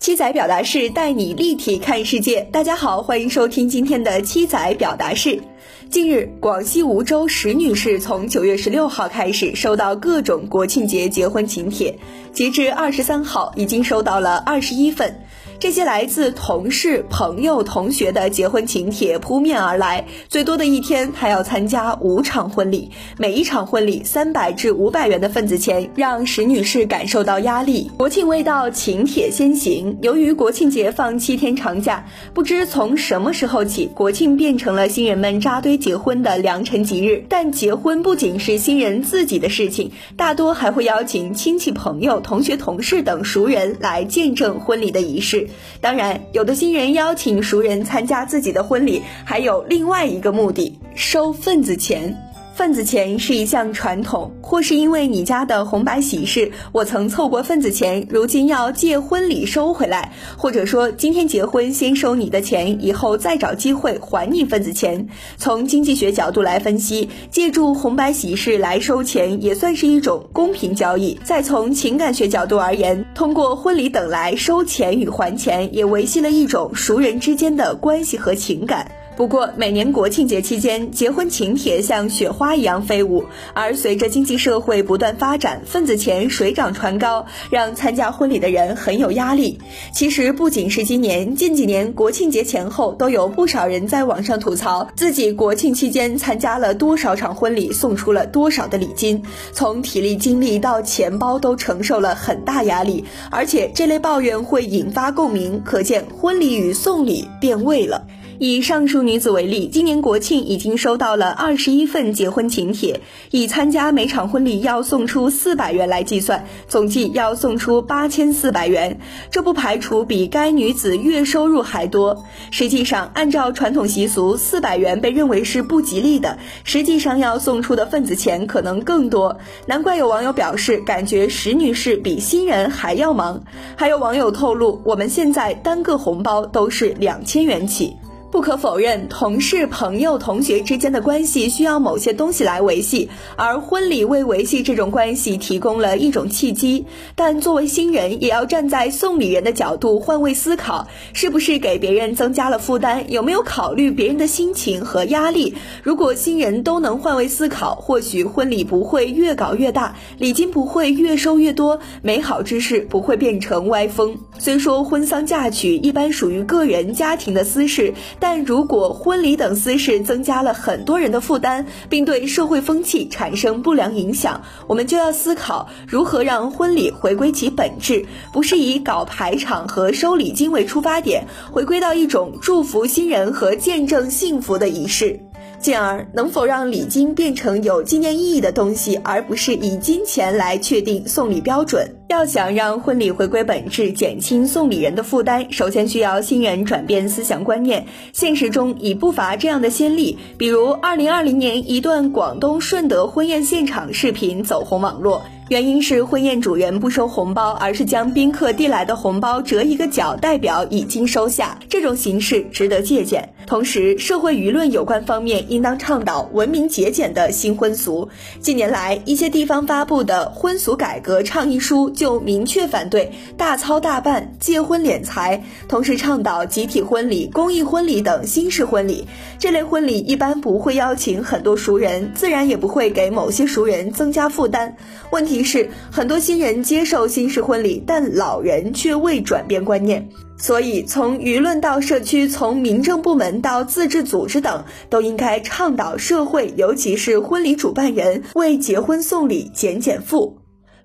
七仔表达式带你立体看世界。大家好，欢迎收听今天的七仔表达式。近日，广西梧州石女士从九月十六号开始收到各种国庆节结婚请帖，截至二十三号，已经收到了二十一份。这些来自同事、朋友、同学的结婚请帖扑面而来，最多的一天还要参加五场婚礼，每一场婚礼三百至五百元的份子钱，让石女士感受到压力。国庆未到，请帖先行。由于国庆节放七天长假，不知从什么时候起，国庆变成了新人们扎堆结婚的良辰吉日。但结婚不仅是新人自己的事情，大多还会邀请亲戚、朋友、同学、同事等熟人来见证婚礼的仪式。当然，有的新人邀请熟人参加自己的婚礼，还有另外一个目的：收份子钱。份子钱是一项传统，或是因为你家的红白喜事，我曾凑过份子钱，如今要借婚礼收回来，或者说今天结婚先收你的钱，以后再找机会还你份子钱。从经济学角度来分析，借助红白喜事来收钱也算是一种公平交易。再从情感学角度而言，通过婚礼等来收钱与还钱，也维系了一种熟人之间的关系和情感。不过，每年国庆节期间，结婚请帖像雪花一样飞舞，而随着经济社会不断发展，份子钱水涨船高，让参加婚礼的人很有压力。其实，不仅是今年，近几年国庆节前后，都有不少人在网上吐槽自己国庆期间参加了多少场婚礼，送出了多少的礼金，从体力、精力到钱包都承受了很大压力。而且，这类抱怨会引发共鸣，可见婚礼与送礼变味了。以上述女子为例，今年国庆已经收到了二十一份结婚请帖，以参加每场婚礼要送出四百元来计算，总计要送出八千四百元。这不排除比该女子月收入还多。实际上，按照传统习俗，四百元被认为是不吉利的，实际上要送出的份子钱可能更多。难怪有网友表示，感觉石女士比新人还要忙。还有网友透露，我们现在单个红包都是两千元起。不可否认，同事、朋友、同学之间的关系需要某些东西来维系，而婚礼为维系这种关系提供了一种契机。但作为新人，也要站在送礼人的角度换位思考，是不是给别人增加了负担？有没有考虑别人的心情和压力？如果新人都能换位思考，或许婚礼不会越搞越大，礼金不会越收越多，美好之事不会变成歪风。虽说婚丧嫁娶一般属于个人家庭的私事。但如果婚礼等私事增加了很多人的负担，并对社会风气产生不良影响，我们就要思考如何让婚礼回归其本质，不是以搞排场和收礼金为出发点，回归到一种祝福新人和见证幸福的仪式。进而，能否让礼金变成有纪念意义的东西，而不是以金钱来确定送礼标准？要想让婚礼回归本质，减轻送礼人的负担，首先需要新人转变思想观念。现实中已不乏这样的先例，比如二零二零年一段广东顺德婚宴现场视频走红网络。原因是婚宴主人不收红包，而是将宾客递来的红包折一个角，代表已经收下。这种形式值得借鉴。同时，社会舆论有关方面应当倡导文明节俭的新婚俗。近年来，一些地方发布的婚俗改革倡议书就明确反对大操大办、借婚敛财，同时倡导集体婚礼、公益婚礼等新式婚礼。这类婚礼一般不会邀请很多熟人，自然也不会给某些熟人增加负担。问题。是很多新人接受新式婚礼，但老人却未转变观念。所以，从舆论到社区，从民政部门到自治组织等，都应该倡导社会，尤其是婚礼主办人为结婚送礼减减负。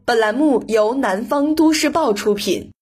本栏目由南方都市报出品。